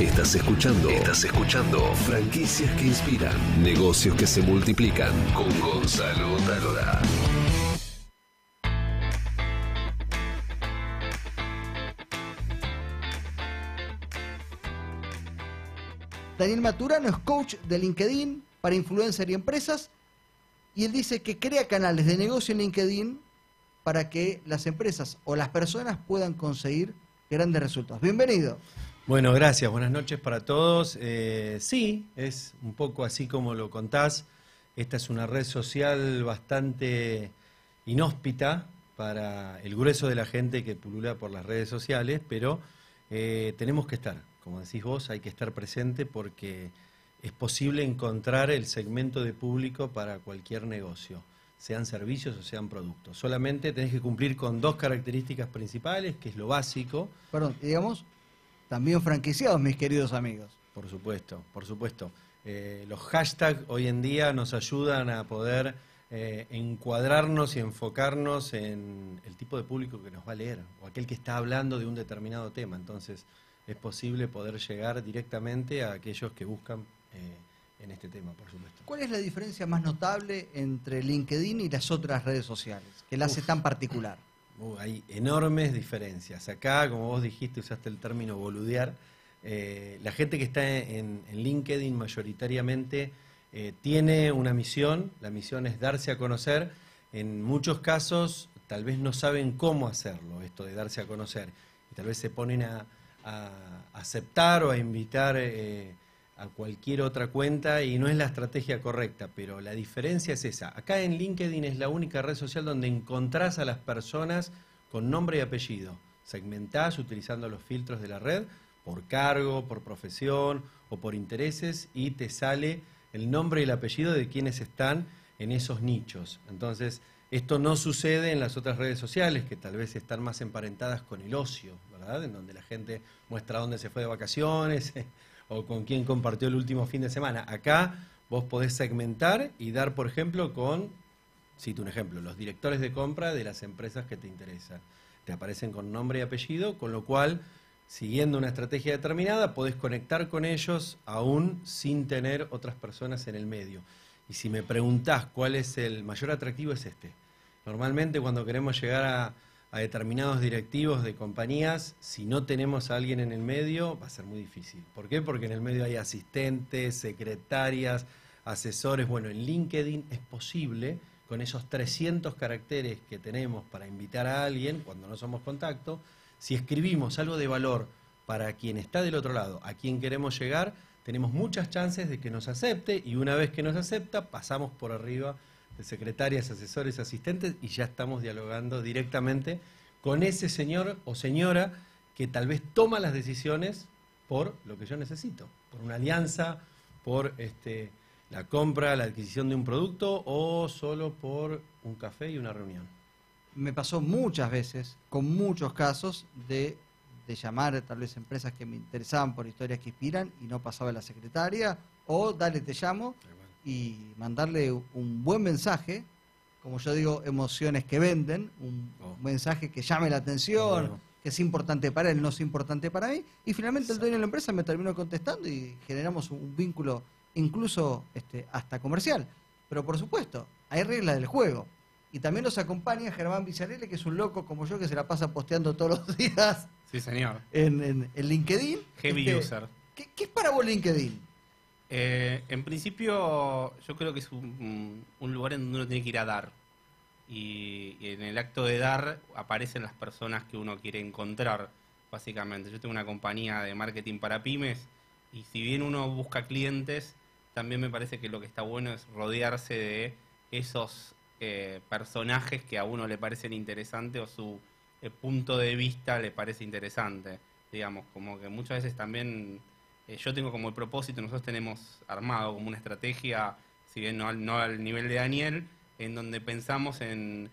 Estás escuchando. Estás escuchando. Franquicias que inspiran. Negocios que se multiplican. Con Gonzalo Talora. Daniel Maturano es coach de LinkedIn para influencer y empresas. Y él dice que crea canales de negocio en LinkedIn para que las empresas o las personas puedan conseguir grandes resultados. Bienvenido. Bueno, gracias. Buenas noches para todos. Eh, sí, es un poco así como lo contás. Esta es una red social bastante inhóspita para el grueso de la gente que pulula por las redes sociales, pero eh, tenemos que estar, como decís vos, hay que estar presente porque es posible encontrar el segmento de público para cualquier negocio, sean servicios o sean productos. Solamente tenés que cumplir con dos características principales, que es lo básico. Perdón, digamos, también franquiciados, mis queridos amigos. Por supuesto, por supuesto. Eh, los hashtags hoy en día nos ayudan a poder eh, encuadrarnos y enfocarnos en el tipo de público que nos va a leer o aquel que está hablando de un determinado tema. Entonces es posible poder llegar directamente a aquellos que buscan eh, en este tema, por supuesto. ¿Cuál es la diferencia más notable entre LinkedIn y las otras redes sociales que la hace tan particular? Hay enormes diferencias. Acá, como vos dijiste, usaste el término boludear. Eh, la gente que está en, LinkedIn mayoritariamente eh, tiene una misión, la misión es darse a conocer. En muchos casos tal vez no saben cómo hacerlo, esto de darse a conocer, tal vez se ponen a, aceptar o a invitar eh, a cualquier otra cuenta y no es la estrategia correcta, pero la diferencia es esa. Acá en LinkedIn es la única red social donde encontrás a las personas con nombre y apellido. Segmentás utilizando los filtros de la red por cargo, por profesión o por intereses y te sale el nombre y el apellido de quienes están en esos nichos. Entonces, esto no sucede en las otras redes sociales que tal vez están más emparentadas con el ocio, ¿verdad? En donde la gente muestra dónde se fue de vacaciones o con quién compartió el último fin de semana. Acá vos podés segmentar y dar, por ejemplo, con, cito un ejemplo, los directores de compra de las empresas que te interesan. Te aparecen con nombre y apellido, con lo cual siguiendo una estrategia determinada, podés conectar con ellos aún sin tener otras personas en el medio. Y si me preguntás cuál es el mayor atractivo, es este. Normalmente cuando queremos llegar a, determinados directivos de compañías, si no tenemos a alguien en el medio, va a ser muy difícil. ¿Por qué? Porque en el medio hay asistentes, secretarias, asesores. Bueno, en LinkedIn es posible, con esos 300 caracteres que tenemos para invitar a alguien cuando no somos contacto, si escribimos algo de valor para quien está del otro lado, a quien queremos llegar, tenemos muchas chances de que nos acepte y una vez que nos acepta pasamos por arriba de secretarias, asesores, asistentes y ya estamos dialogando directamente con ese señor o señora que tal vez toma las decisiones por lo que yo necesito, por una alianza, por este, la compra, la adquisición de un producto o solo por un café y una reunión. Me pasó muchas veces, con muchos casos, de, llamar tal vez empresas que me interesaban por historias que inspiran y no pasaba la secretaria, o dale, te llamo, y mandarle un buen mensaje, como yo digo, emociones que venden, un oh. mensaje que llame la atención, que es importante para él, no es importante para mí, y finalmente el dueño de la empresa me terminó contestando y generamos un, vínculo incluso este, hasta comercial. Pero por supuesto, hay reglas del juego. Y también nos acompaña Germán Villarreal, que es un loco como yo que se la pasa posteando todos los días. Sí, señor. En, LinkedIn. Heavy este, user. ¿qué, es para vos LinkedIn? Eh, en principio, yo creo que es un, lugar en donde uno tiene que ir a dar. Y, en el acto de dar aparecen las personas que uno quiere encontrar, básicamente. Yo tengo una compañía de marketing para pymes y si bien uno busca clientes, también me parece que lo que está bueno es rodearse de esos eh, personajes que a uno le parecen interesantes o su eh, punto de vista le parece interesante. Digamos, como que muchas veces también eh, yo tengo como el propósito, nosotros tenemos armado como una estrategia, si bien no al, nivel de Daniel, en donde pensamos en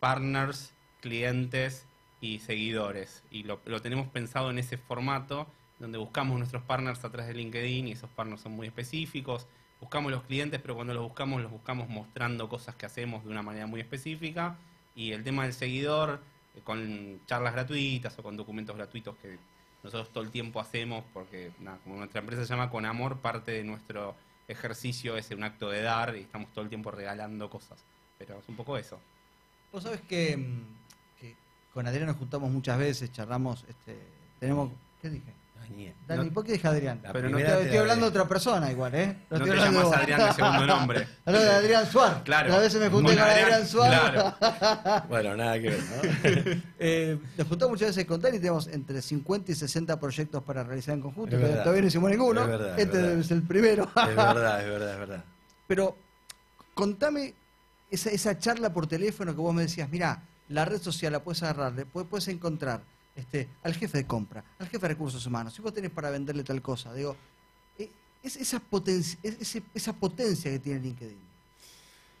partners, clientes y seguidores. Y lo, tenemos pensado en ese formato, donde buscamos nuestros partners a través de LinkedIn y esos partners son muy específicos buscamos los clientes, pero cuando los buscamos, los buscamos mostrando cosas que hacemos de una manera muy específica. Y el tema del seguidor, eh, con charlas gratuitas o con documentos gratuitos que nosotros todo el tiempo hacemos, porque como nuestra empresa se llama Con Amor, parte de nuestro ejercicio es un acto de dar y estamos todo el tiempo regalando cosas. Pero es un poco eso. Vos sabés que, mm, con Adrián nos juntamos muchas veces, charlamos, este, tenemos, ¿qué dije? Dani, No- ¿por qué dije Adrián? La Pero no Estoy, te estoy la hablando de otra persona igual, ¿eh? No estoy te hablando llamas. Adrián de segundo nombre. Hablo de Adrián Suárez. Claro. A veces me junté Con Adrián, Adrián, Suárez. claro. Bueno, nada que ver, ¿no? Eh, nos juntamos muchas veces con Dani y tenemos entre 50 y 60 proyectos para realizar en conjunto. Pero todavía no hicimos ninguno. Es verdad, es este verdad. es el primero. es verdad, es verdad, es verdad. Pero contame esa, esa charla por teléfono que vos me decías, mira, la red social la puedes agarrar, puedes encontrar este, al jefe de compra, al jefe de recursos humanos, si vos tenés para venderle tal cosa, digo, eh, es esa, potencia, esa potencia que tiene LinkedIn.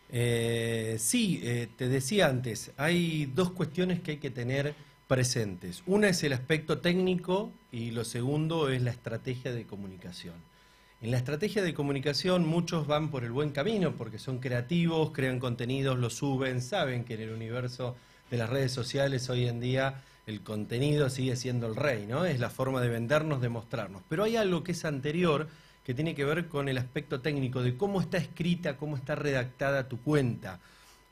Eh, sí, eh, te decía antes, hay dos cuestiones que hay que tener presentes. Una es el aspecto técnico y lo segundo es la estrategia de comunicación. En la estrategia de comunicación muchos van por el buen camino porque son creativos, crean contenidos, lo suben, saben que en el universo de las redes sociales hoy en día el contenido sigue siendo el rey, ¿no? Es la forma de vendernos, de mostrarnos. Pero hay algo que es anterior que tiene que ver con el aspecto técnico de cómo está escrita, cómo está redactada tu cuenta.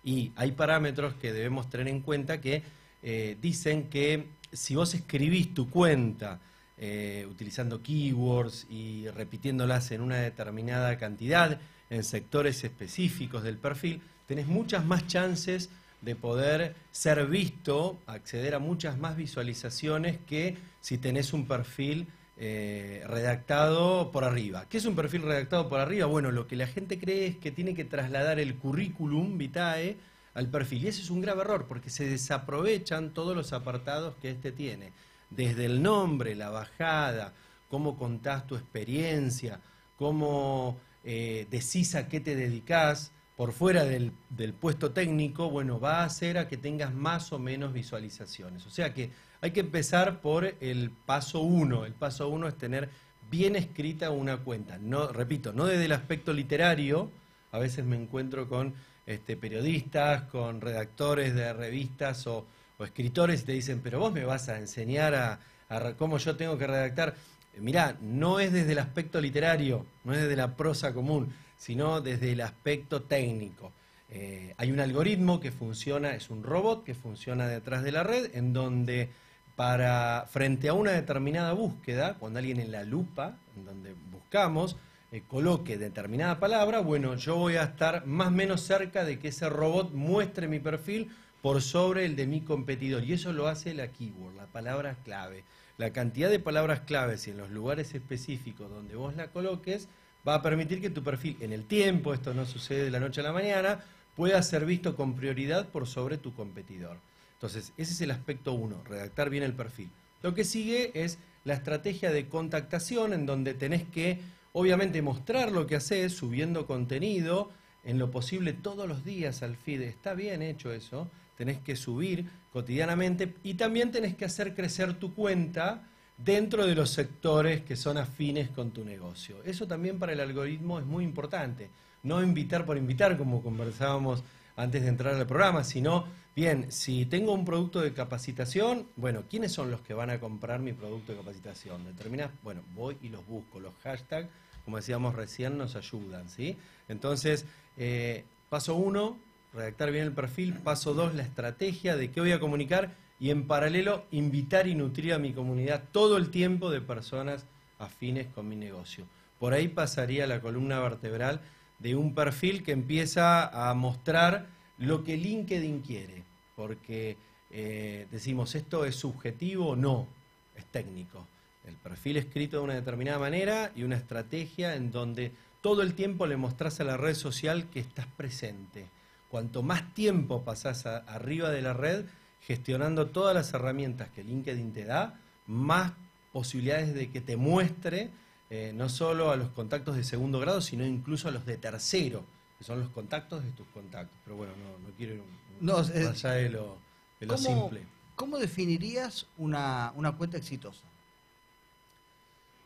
Y hay parámetros que debemos tener en cuenta que eh, dicen que si vos escribís tu cuenta eh, utilizando keywords y repitiéndolas en una determinada cantidad, en sectores específicos del perfil, tenés muchas más chances de poder ser visto, acceder a muchas más visualizaciones que si tenés un perfil eh, redactado por arriba. ¿Qué es un perfil redactado por arriba? Bueno, lo que la gente cree es que tiene que trasladar el currículum vitae al perfil. Y ese es un grave error, porque se desaprovechan todos los apartados que este tiene. Desde el nombre, la bajada, cómo contás tu experiencia, cómo eh, decís a qué te dedicás, por fuera del, puesto técnico, bueno, va a hacer a que tengas más o menos visualizaciones. O sea que hay que empezar por el paso uno. El paso uno es tener bien escrita una cuenta. No, repito, no desde el aspecto literario. A veces me encuentro con este, periodistas, con redactores de revistas o, escritores y te dicen, pero vos me vas a enseñar a, a cómo yo tengo que redactar. Mirá, no es desde el aspecto literario, no es desde la prosa común, sino desde el aspecto técnico. Eh, hay un algoritmo que funciona, es un robot que funciona detrás de la red, en donde para frente a una determinada búsqueda, cuando alguien en la lupa, en donde buscamos, eh, coloque determinada palabra, bueno, yo voy a estar más o menos cerca de que ese robot muestre mi perfil por sobre el de mi competidor. Y eso lo hace la keyword, la palabra clave. La cantidad de palabras claves y en los lugares específicos donde vos la coloques va a permitir que tu perfil en el tiempo, esto no sucede de la noche a la mañana, pueda ser visto con prioridad por sobre tu competidor. Entonces, ese es el aspecto uno, redactar bien el perfil. Lo que sigue es la estrategia de contactación, en donde tenés que, obviamente, mostrar lo que haces, subiendo contenido, en lo posible todos los días al feed. Está bien hecho eso, tenés que subir cotidianamente y también tenés que hacer crecer tu cuenta dentro de los sectores que son afines con tu negocio. Eso también para el algoritmo es muy importante. No invitar por invitar, como conversábamos antes de entrar al programa, sino, bien, si tengo un producto de capacitación, bueno, ¿quiénes son los que van a comprar mi producto de capacitación? Determinas, bueno, voy y los busco. Los hashtags, como decíamos recién, nos ayudan, ¿sí? Entonces, eh, paso uno, redactar bien el perfil. Paso dos, la estrategia de qué voy a comunicar. Y en paralelo, invitar y nutrir a mi comunidad todo el tiempo de personas afines con mi negocio. Por ahí pasaría la columna vertebral de un perfil que empieza a mostrar lo que LinkedIn quiere. Porque eh, decimos, ¿esto es subjetivo? No, es técnico. El perfil escrito de una determinada manera y una estrategia en donde todo el tiempo le mostrás a la red social que estás presente. Cuanto más tiempo pasás arriba de la red, gestionando todas las herramientas que LinkedIn te da, más posibilidades de que te muestre eh, no solo a los contactos de segundo grado, sino incluso a los de tercero, que son los contactos de tus contactos. Pero bueno, no, no quiero ir No, más allá de lo, de lo ¿Cómo, simple. ¿Cómo definirías una, una cuenta exitosa?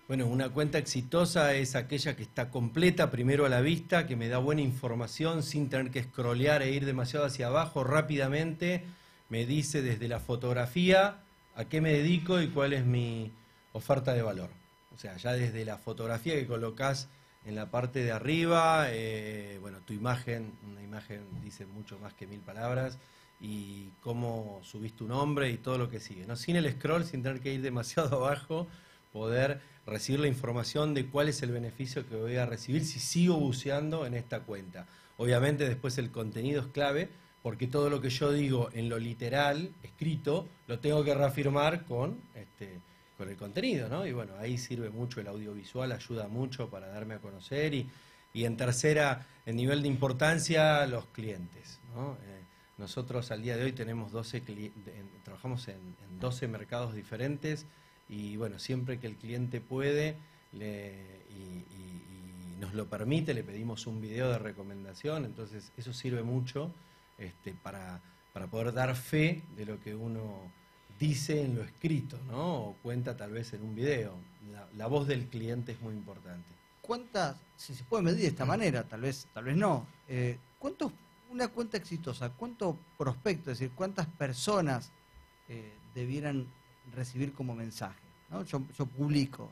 Bueno, una cuenta exitosa es aquella que está completa primero a la vista, que me da buena información sin tener que scrollear e ir demasiado hacia abajo rápidamente. Me dice desde la fotografía a qué me dedico y cuál es mi oferta de valor. O sea, ya desde la fotografía que colocas en la parte de arriba, eh, bueno, tu imagen, una imagen dice mucho más que mil palabras, y cómo subís tu nombre y todo lo que sigue. ¿no? Sin el scroll, sin tener que ir demasiado abajo, poder recibir la información de cuál es el beneficio que voy a recibir si sigo buceando en esta cuenta. Obviamente después el contenido es clave, porque todo lo que yo digo en lo literal, escrito, lo tengo que reafirmar con, este, con el contenido, ¿no? Y bueno, ahí sirve mucho el audiovisual, ayuda mucho para darme a conocer y, y en tercera, en nivel de importancia, los clientes, ¿no? Eh, nosotros al día de hoy tenemos 12 trabajamos en, 12 mercados diferentes y bueno, siempre que el cliente puede y, nos lo permite, le pedimos un video de recomendación, entonces eso sirve mucho este, para, poder dar fe de lo que uno dice en lo escrito, ¿no? O cuenta tal vez en un video. La, voz del cliente es muy importante. ¿Cuántas, si se puede medir de esta manera, tal vez, tal vez no, eh, cuántos una cuenta exitosa, ¿cuántos prospectos, es decir, cuántas personas eh, debieran recibir como mensaje? Yo, publico.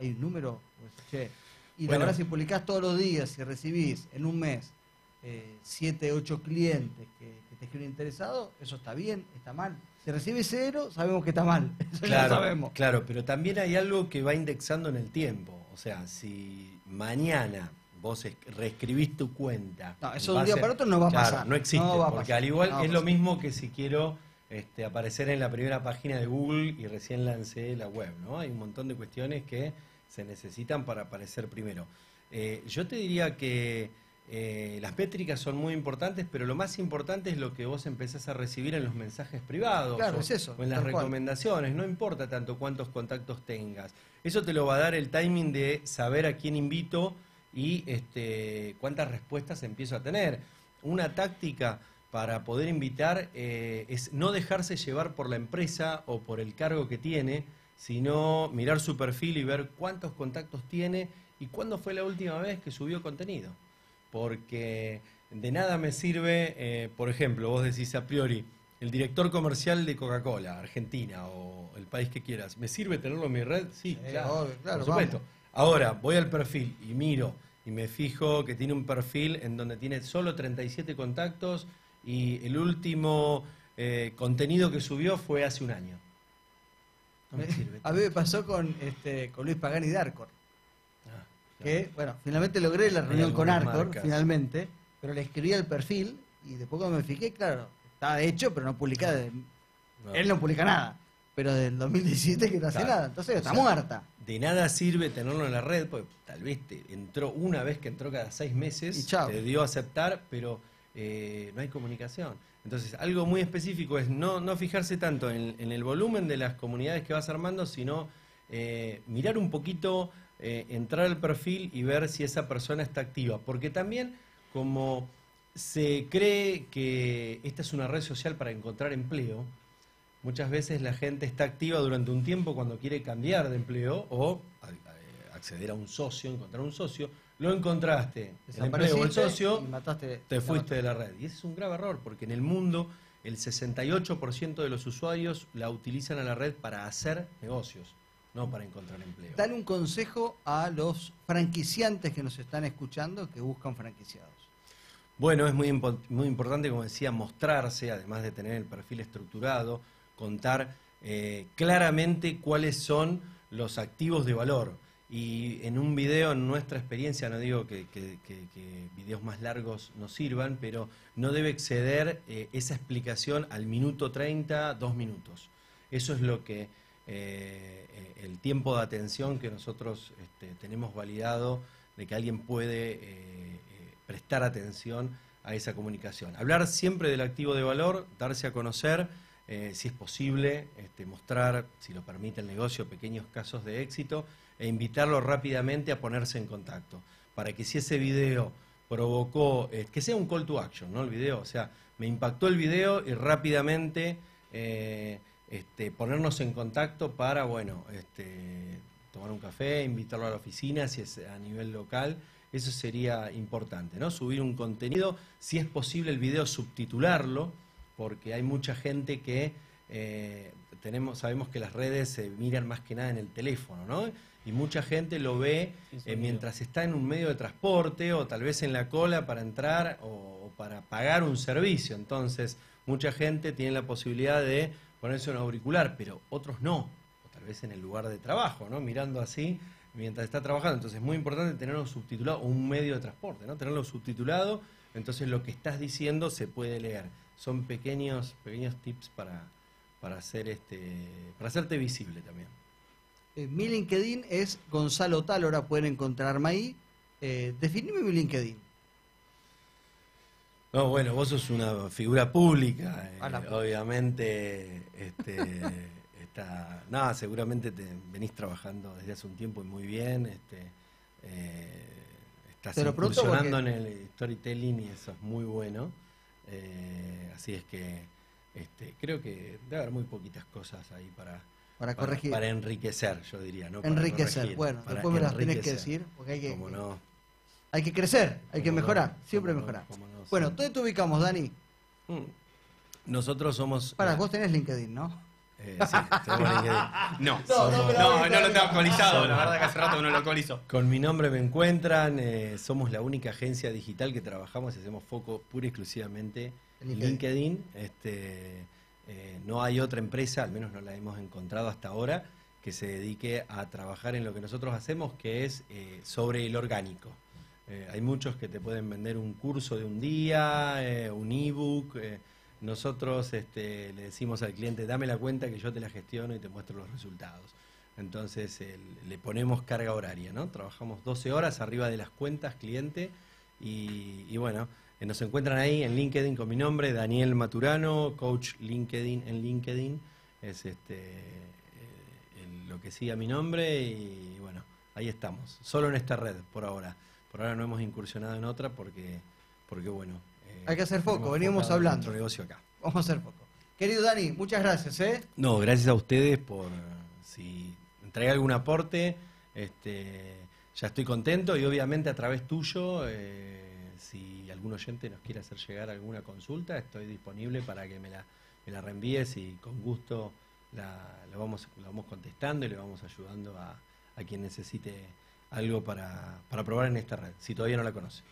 Hay un número, pues, y la verdad, si publicás todos los días, y recibís en un mes eh, siete, ocho clientes que, te escriben interesados, eso está bien, está mal. Si recibes cero, sabemos que está mal. Eso claro, ya sabemos. Claro, pero también hay algo que va indexando en el tiempo. O sea, si mañana vos reescribís tu cuenta. No, eso de un día para otro no va a pasar. No existe, porque al igual es lo mismo que si quiero este, aparecer en la primera página de Google y recién lancé la web, ¿no? Hay un montón de cuestiones que se necesitan para aparecer primero. Eh, yo te diría que eh, las métricas son muy importantes, pero lo más importante es lo que vos empezás a recibir en los mensajes privados claro, es eso, o en las recomendaciones. No importa tanto cuántos contactos tengas. Eso te lo va a dar el timing de saber a quién invito y este, cuántas respuestas empiezo a tener. Una táctica para poder invitar eh, es no dejarse llevar por la empresa o por el cargo que tiene, sino mirar su perfil y ver cuántos contactos tiene y cuándo fue la última vez que subió contenido. Porque de nada me sirve, eh, por ejemplo, vos decís a priori, el director comercial de Coca-Cola, Argentina o el país que quieras, ¿me sirve tenerlo en mi red? Sí, claro, por supuesto. Ahora, voy al perfil y miro y me fijo que tiene un perfil en donde tiene solo 37 contactos y el último eh, contenido que subió fue hace un año. A mí me pasó con, este, con Luis Pagani de Arcor. Ah, que, bueno, finalmente logré la reunión con Arcor, finalmente, pero le escribí el perfil y después cuando me fijé, claro, estaba hecho, pero no publicaba. Él no publica nada pero del 2017 que no hace nada, entonces está muerta. De nada sirve tenerlo en la red, porque tal vez te entró una vez que entró cada seis meses, te dio a aceptar, pero eh, no hay comunicación. Entonces, algo muy específico es no, no fijarse tanto en, el volumen de las comunidades que vas armando, sino eh, mirar un poquito, eh, entrar al perfil y ver si esa persona está activa. Porque también, como se cree que esta es una red social para encontrar empleo, Muchas veces la gente está activa durante un tiempo cuando quiere cambiar de empleo o acceder a un socio, encontrar un socio. Lo encontraste, el empleo o el socio, te fuiste de la red. Y ese es un grave error, porque en el mundo el 68% de los usuarios la utilizan a la red para hacer negocios, no para encontrar empleo. Dale un consejo a los franquiciantes que nos están escuchando que buscan franquiciados. Bueno, es muy, muy importante, como decía, mostrarse, además de tener el perfil estructurado, contar eh, claramente cuáles son los activos de valor. Y en un video, en nuestra experiencia, no digo que, videos más largos nos sirvan, pero no debe exceder eh, esa explicación al minuto 30, dos minutos. Eso es lo que eh, el tiempo de atención que nosotros este, tenemos validado de que alguien puede prestar atención a esa comunicación. Hablar siempre del activo de valor, darse a conocer eh, si es posible, este, mostrar, si lo permite el negocio, pequeños casos de éxito e invitarlo rápidamente a ponerse en contacto, para que si ese video provocó, eh, que sea un call to action, ¿no? El video, o sea, me impactó el video y rápidamente eh, este, ponernos en contacto para, bueno, este, tomar un café, invitarlo a la oficina, si es a nivel local, eso sería importante, ¿no? Subir un contenido, si es posible el video subtitularlo, porque hay mucha gente que eh, tenemos, sabemos que las redes se miran más que nada en el teléfono, ¿no? Y mucha gente lo ve eh, mientras está en un medio de transporte o tal vez en la cola para entrar o, o para pagar un servicio. Entonces, mucha gente tiene la posibilidad de ponerse un auricular, pero otros no. O tal vez en el lugar de trabajo, ¿no? Mirando así mientras está trabajando. Entonces, es muy importante tenerlo subtitulado, un medio de transporte, ¿no? Tenerlo subtitulado, entonces lo que estás diciendo se puede leer. Son pequeños, pequeños tips para, para hacer este, para hacerte visible también. Eh, mi LinkedIn es Gonzalo Talora, pueden encontrarme ahí. Eh, definime mi LinkedIn. No, bueno, vos sos una figura pública, eh, obviamente, este, está, nada, seguramente te venís trabajando desde hace un tiempo y muy bien, este, eh, estás incursionando porque- en el storytelling y eso es muy bueno, eh, así es que este, creo que debe haber muy poquitas cosas ahí para, Para corregir. para enriquecer, yo diría, ¿no? Para enriquecer. corregir, bueno, después me las tenés que decir, porque hay que, Cómo no, hay que crecer, hay que mejorar, siempre mejorar. bueno, sí. ¿dónde te ubicamos, Dani? Mm. Nosotros somos... Para, eh, vos tenés LinkedIn, ¿no? eh, sí, tenemos LinkedIn. No, No, no, no, pero no, ahorita- lo tengo actualizado. La verdad que hace rato que no lo actualizo. Con mi nombre me encuentran, eh, somos la única agencia digital que trabajamos y hacemos foco pura y exclusivamente En LinkedIn. LinkedIn. Este, eh, no hay otra empresa, al menos no la hemos encontrado hasta ahora, que se dedique a trabajar en lo que nosotros hacemos, que es eh, sobre el orgánico. Eh, hay muchos que te pueden vender un curso de un día, eh, un ebook. eh, nosotros este, le decimos al cliente, dame la cuenta que yo te la gestiono y te muestro los resultados. Entonces le ponemos carga horaria, ¿no? Trabajamos 12 horas arriba de las cuentas cliente y, y bueno, eh, nos encuentran ahí en LinkedIn con mi nombre, Daniel Maturano, coach LinkedIn en LinkedIn. Es este lo que sigue mi nombre y bueno, ahí estamos. Solo en esta red por ahora. Por ahora no hemos incursionado en otra porque, porque bueno. eh, Hay que hacer foco, enfocado hablando. Negocio acá. Vamos a hacer poco. Querido Dani, muchas gracias, ¿eh? No, gracias a ustedes por si entregué algún aporte. Este, ya estoy contento y obviamente a través tuyo, eh, si algún oyente nos quiere hacer llegar alguna consulta, estoy disponible para que me la, me la reenvíes y con gusto la, la vamos, la vamos contestando y le vamos ayudando a, a quien necesite algo para, para probar en esta red, si todavía no la conoce.